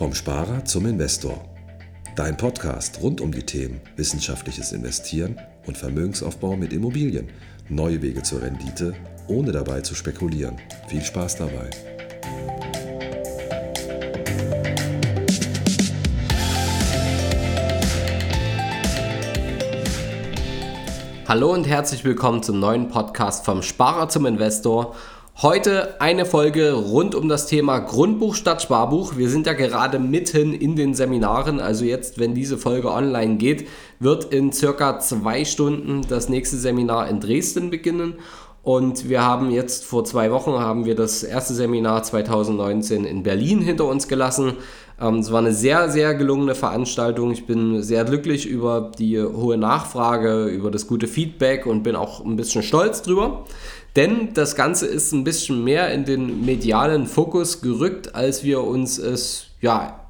Vom Sparer zum Investor. Dein Podcast rund um die Themen wissenschaftliches Investieren und Vermögensaufbau mit Immobilien. Neue Wege zur Rendite, ohne dabei zu spekulieren. Viel Spaß dabei. Hallo und herzlich willkommen zum neuen Podcast vom Sparer zum Investor. Heute eine Folge rund um das Thema Grundbuch statt Sparbuch. Wir sind ja gerade mitten in den Seminaren, also jetzt, wenn diese Folge online geht, wird in circa zwei Stunden das nächste Seminar in Dresden beginnen. Und wir haben jetzt vor zwei Wochen haben wir das erste Seminar 2019 in Berlin hinter uns gelassen. Ähm, es war eine sehr, sehr gelungene Veranstaltung. Ich bin sehr glücklich über die hohe Nachfrage, über das gute Feedback und bin auch ein bisschen stolz drüber. Denn das Ganze ist ein bisschen mehr in den medialen Fokus gerückt, als wir uns es ja,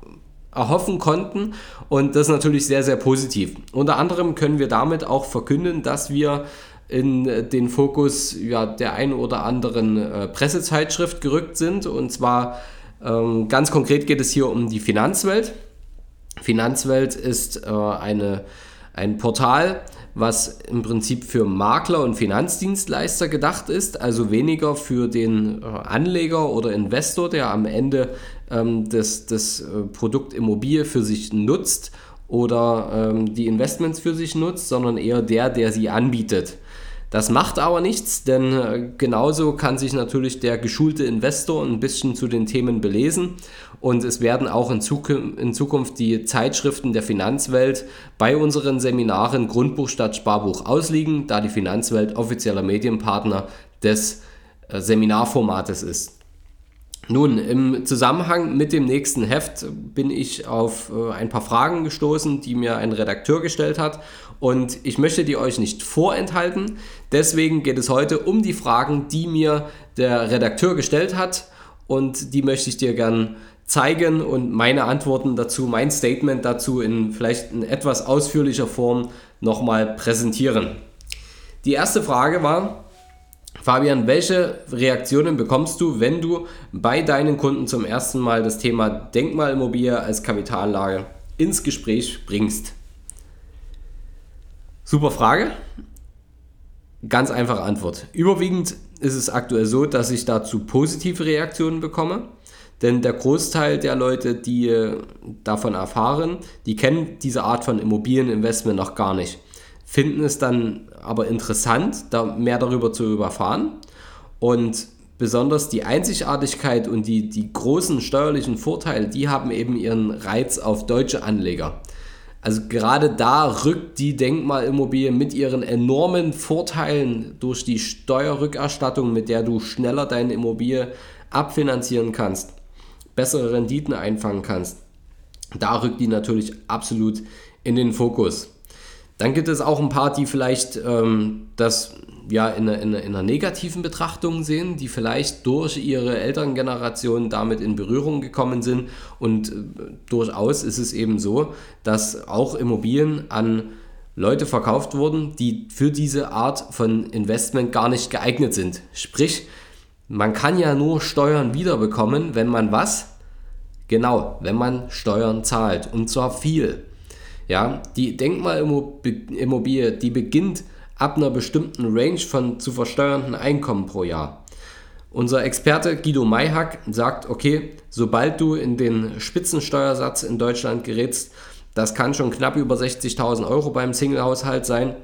erhoffen konnten. Und das ist natürlich sehr, sehr positiv. Unter anderem können wir damit auch verkünden, dass wir in den Fokus ja, der einen oder anderen äh, Pressezeitschrift gerückt sind. Und zwar ähm, ganz konkret geht es hier um die Finanzwelt. Finanzwelt ist äh, eine, ein Portal, was im Prinzip für Makler und Finanzdienstleister gedacht ist, also weniger für den äh, Anleger oder Investor, der am Ende ähm, das, das äh, Produkt Immobilie für sich nutzt oder ähm, die Investments für sich nutzt, sondern eher der, der sie anbietet. Das macht aber nichts, denn äh, genauso kann sich natürlich der geschulte Investor ein bisschen zu den Themen belesen und es werden auch in, Zukunft die Zeitschriften der Finanzwelt bei unseren Seminaren Grundbuch statt Sparbuch ausliegen, da die Finanzwelt offizieller Medienpartner des äh, Seminarformates ist. Nun, im Zusammenhang mit dem nächsten Heft bin ich auf äh, ein paar Fragen gestoßen, die mir ein Redakteur gestellt hat. Und ich möchte die euch nicht vorenthalten. Deswegen geht es heute um die Fragen, die mir der Redakteur gestellt hat. Und die möchte ich dir gern zeigen und meine Antworten dazu, mein Statement dazu in vielleicht in etwas ausführlicher Form nochmal präsentieren. Die erste Frage war, Fabian, welche Reaktionen bekommst du, wenn du bei deinen Kunden zum ersten Mal das Thema Denkmalimmobilie als Kapitallage ins Gespräch bringst? Super Frage. Ganz einfache Antwort. Überwiegend ist es aktuell so, dass ich dazu positive Reaktionen bekomme. Denn der Großteil der Leute, die äh, davon erfahren, die kennen diese Art von Immobilieninvestment noch gar nicht finden es dann aber interessant, da mehr darüber zu erfahren. Und besonders die Einzigartigkeit und die, die großen steuerlichen Vorteile, die haben eben ihren Reiz auf deutsche Anleger. Also gerade da rückt die Denkmalimmobilie mit ihren enormen Vorteilen durch die Steuerrückerstattung, mit der du schneller deine Immobilie abfinanzieren kannst, bessere Renditen einfangen kannst. Da rückt die natürlich absolut in den Fokus. Dann gibt es auch ein paar, die vielleicht ähm, das ja in einer, in, in einer negativen Betrachtung sehen, die vielleicht durch ihre Elterngeneration damit in Berührung gekommen sind. Und äh, durchaus ist es eben so, dass auch Immobilien an Leute verkauft wurden, die für diese Art von Investment gar nicht geeignet sind. Sprich, man kann ja nur Steuern wiederbekommen, wenn man was? Genau, wenn man Steuern zahlt. Und zwar viel. Ja, die Denkmalimmobilie, die beginnt ab einer bestimmten Range von zu versteuernden Einkommen pro Jahr. Unser Experte Guido Mayhack sagt, okay, sobald du in den Spitzensteuersatz in Deutschland gerätst, das kann schon knapp über 60.000 Euro beim Single-Haushalt sein.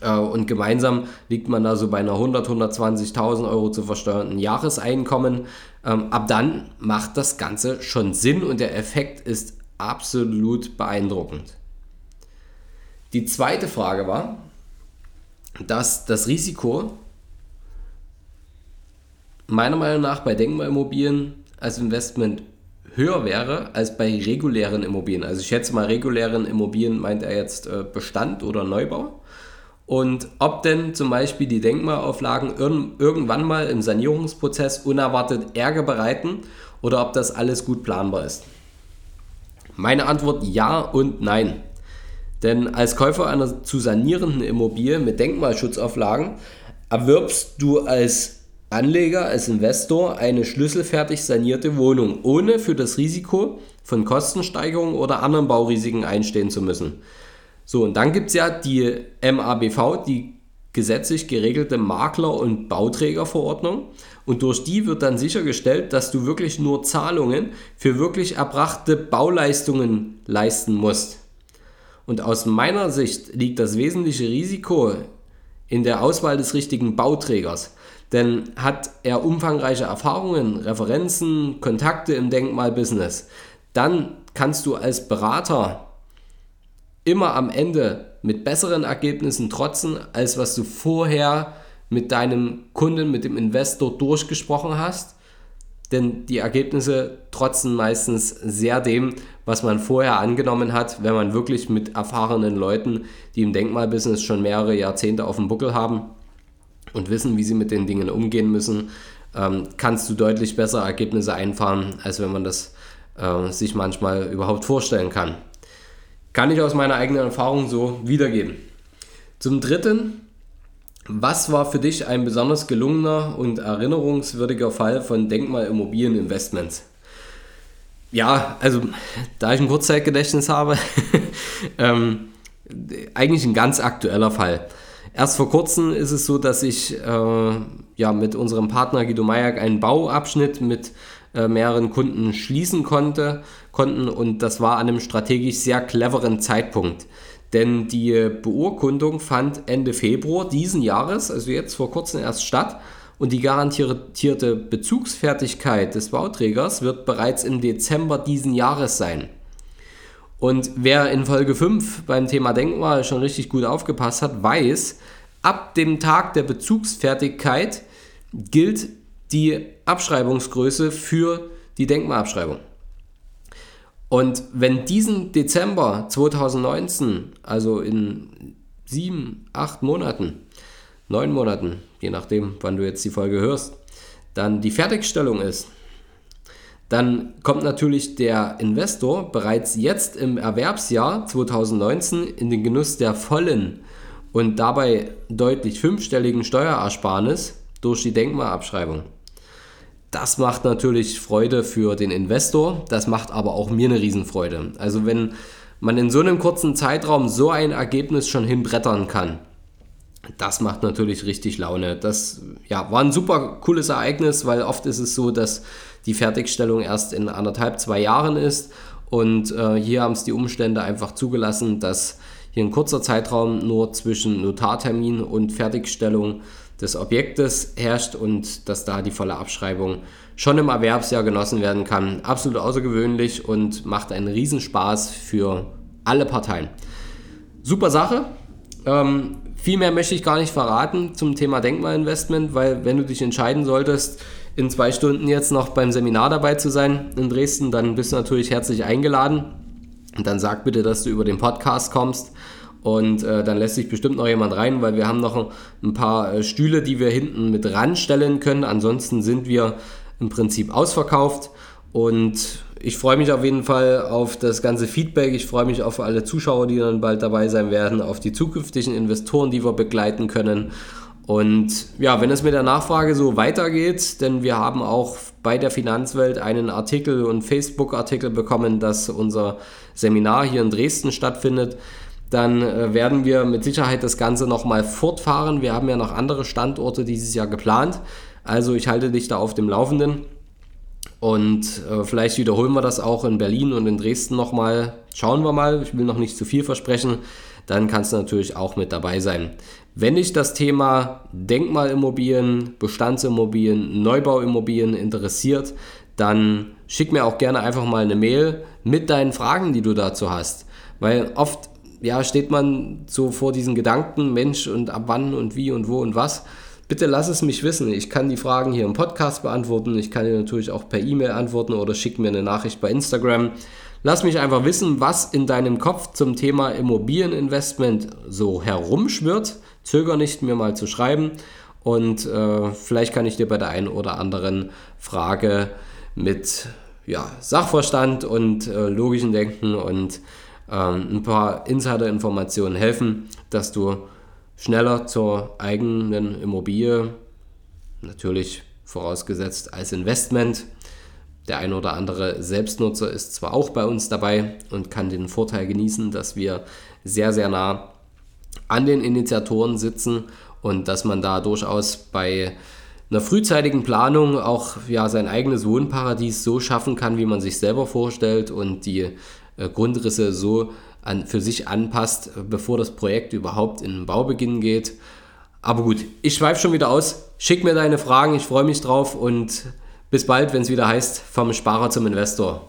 Äh, und gemeinsam liegt man da so bei einer 100, 120.000 Euro zu versteuernden Jahreseinkommen. Ähm, ab dann macht das Ganze schon Sinn und der Effekt ist absolut beeindruckend. Die zweite Frage war, dass das Risiko meiner Meinung nach bei Denkmalimmobilien als Investment höher wäre als bei regulären Immobilien. Also ich schätze mal, regulären Immobilien meint er jetzt äh, Bestand oder Neubau. Und ob denn zum Beispiel die Denkmalauflagen irgendwann mal im Sanierungsprozess unerwartet Ärger bereiten oder ob das alles gut planbar ist. Meine Antwort ja und nein. Denn als Käufer einer zu sanierenden Immobilie mit Denkmalschutzauflagen erwirbst du als Anleger, als Investor eine schlüsselfertig sanierte Wohnung, ohne für das Risiko von Kostensteigerungen oder anderen Baurisiken einstehen zu müssen. So, und dann gibt es ja die MABV, die gesetzlich geregelte Makler- und Bauträgerverordnung. Und durch die wird dann sichergestellt, dass du wirklich nur Zahlungen für wirklich erbrachte Bauleistungen leisten musst. Und aus meiner Sicht liegt das wesentliche Risiko in der Auswahl des richtigen Bauträgers. Denn hat er umfangreiche Erfahrungen, Referenzen, Kontakte im Denkmalbusiness, dann kannst du als Berater immer am Ende mit besseren Ergebnissen trotzen, als was du vorher mit deinem Kunden, mit dem Investor durchgesprochen hast. Denn die Ergebnisse trotzen meistens sehr dem, was man vorher angenommen hat, wenn man wirklich mit erfahrenen Leuten, die im Denkmalbusiness schon mehrere Jahrzehnte auf dem Buckel haben und wissen, wie sie mit den Dingen umgehen müssen, ähm, kannst du deutlich bessere Ergebnisse einfahren, als wenn man das äh, sich manchmal überhaupt vorstellen kann. Kann ich aus meiner eigenen Erfahrung so wiedergeben. Zum Dritten, was war für dich ein besonders gelungener und erinnerungswürdiger Fall von Denkmalimmobilieninvestments? Ja, also da ich ein Kurzzeitgedächtnis habe, ähm, eigentlich ein ganz aktueller Fall. Erst vor kurzem ist es so, dass ich äh, ja, mit unserem Partner Guido Mayak einen Bauabschnitt mit äh, mehreren Kunden schließen konnte, konnten und das war an einem strategisch sehr cleveren Zeitpunkt. Denn die Beurkundung fand Ende Februar diesen Jahres, also jetzt vor kurzem erst statt und die garantierte Bezugsfertigkeit des Bauträgers wird bereits im Dezember diesen Jahres sein. Und wer in Folge 5 beim Thema Denkmal schon richtig gut aufgepasst hat, weiß, ab dem Tag der Bezugsfertigkeit gilt die Abschreibungsgröße für die Denkmalabschreibung. Und wenn diesen Dezember 2019, also in sieben, acht Monaten, neun Monaten, je nachdem, wann du jetzt die Folge hörst, dann die Fertigstellung ist, dann kommt natürlich der Investor bereits jetzt im Erwerbsjahr 2019 in den Genuss der vollen und dabei deutlich fünfstelligen Steuerersparnis durch die Denkmalabschreibung. Das macht natürlich Freude für den Investor, das macht aber auch mir eine Riesenfreude. Also wenn man in so einem kurzen Zeitraum so ein Ergebnis schon hinbrettern kann, das macht natürlich richtig Laune. Das ja, war ein super cooles Ereignis, weil oft ist es so, dass die Fertigstellung erst in anderthalb, zwei Jahren ist. Und äh, hier haben es die Umstände einfach zugelassen, dass hier ein kurzer Zeitraum nur zwischen Notartermin und Fertigstellung des Objektes herrscht und dass da die volle Abschreibung schon im Erwerbsjahr genossen werden kann. Absolut außergewöhnlich und macht einen Riesenspaß für alle Parteien. Super Sache. Ähm, viel mehr möchte ich gar nicht verraten zum Thema Denkmalinvestment, weil wenn du dich entscheiden solltest, in zwei Stunden jetzt noch beim Seminar dabei zu sein in Dresden, dann bist du natürlich herzlich eingeladen. Und dann sag bitte, dass du über den Podcast kommst und äh, dann lässt sich bestimmt noch jemand rein, weil wir haben noch ein paar äh, Stühle, die wir hinten mit ranstellen können. Ansonsten sind wir im Prinzip ausverkauft. Und ich freue mich auf jeden Fall auf das ganze Feedback. Ich freue mich auf alle Zuschauer, die dann bald dabei sein werden, auf die zukünftigen Investoren, die wir begleiten können. Und ja, wenn es mit der Nachfrage so weitergeht, denn wir haben auch bei der Finanzwelt einen Artikel und Facebook-Artikel bekommen, dass unser Seminar hier in Dresden stattfindet dann äh, werden wir mit Sicherheit das Ganze nochmal fortfahren. Wir haben ja noch andere Standorte dieses Jahr geplant. Also ich halte dich da auf dem Laufenden. Und äh, vielleicht wiederholen wir das auch in Berlin und in Dresden nochmal. Schauen wir mal, ich will noch nicht zu viel versprechen. Dann kannst du natürlich auch mit dabei sein. Wenn dich das Thema Denkmalimmobilien, Bestandsimmobilien, Neubauimmobilien interessiert, dann schick mir auch gerne einfach mal eine Mail mit deinen Fragen, die du dazu hast. Weil oft ja, steht man so vor diesen Gedanken, Mensch und ab wann und wie und wo und was. Bitte lass es mich wissen. Ich kann die Fragen hier im Podcast beantworten. Ich kann dir natürlich auch per E-Mail antworten oder schick mir eine Nachricht bei Instagram. Lass mich einfach wissen, was in deinem Kopf zum Thema Immobilieninvestment so herumschwirrt. Zöger nicht, mir mal zu schreiben. Und äh, vielleicht kann ich dir bei der einen oder anderen Frage mit ja, Sachverstand und äh, logischem Denken und ähm, ein paar Insider-Informationen helfen, dass du schneller zur eigenen Immobilie, natürlich vorausgesetzt als Investment, Der ein oder andere Selbstnutzer ist zwar auch bei uns dabei und kann den Vorteil genießen, dass wir sehr, sehr nah an den Initiatoren sitzen und dass man da durchaus bei einer frühzeitigen Planung auch ja, sein eigenes Wohnparadies so schaffen kann, wie man sich selber vorstellt und die Grundrisse so an, für sich anpasst, bevor das Projekt überhaupt in den Baubeginn geht. Aber gut, ich schweife schon wieder aus. Schick mir deine Fragen, ich freue mich drauf und bis bald, wenn es wieder heißt, vom Sparer zum Investor.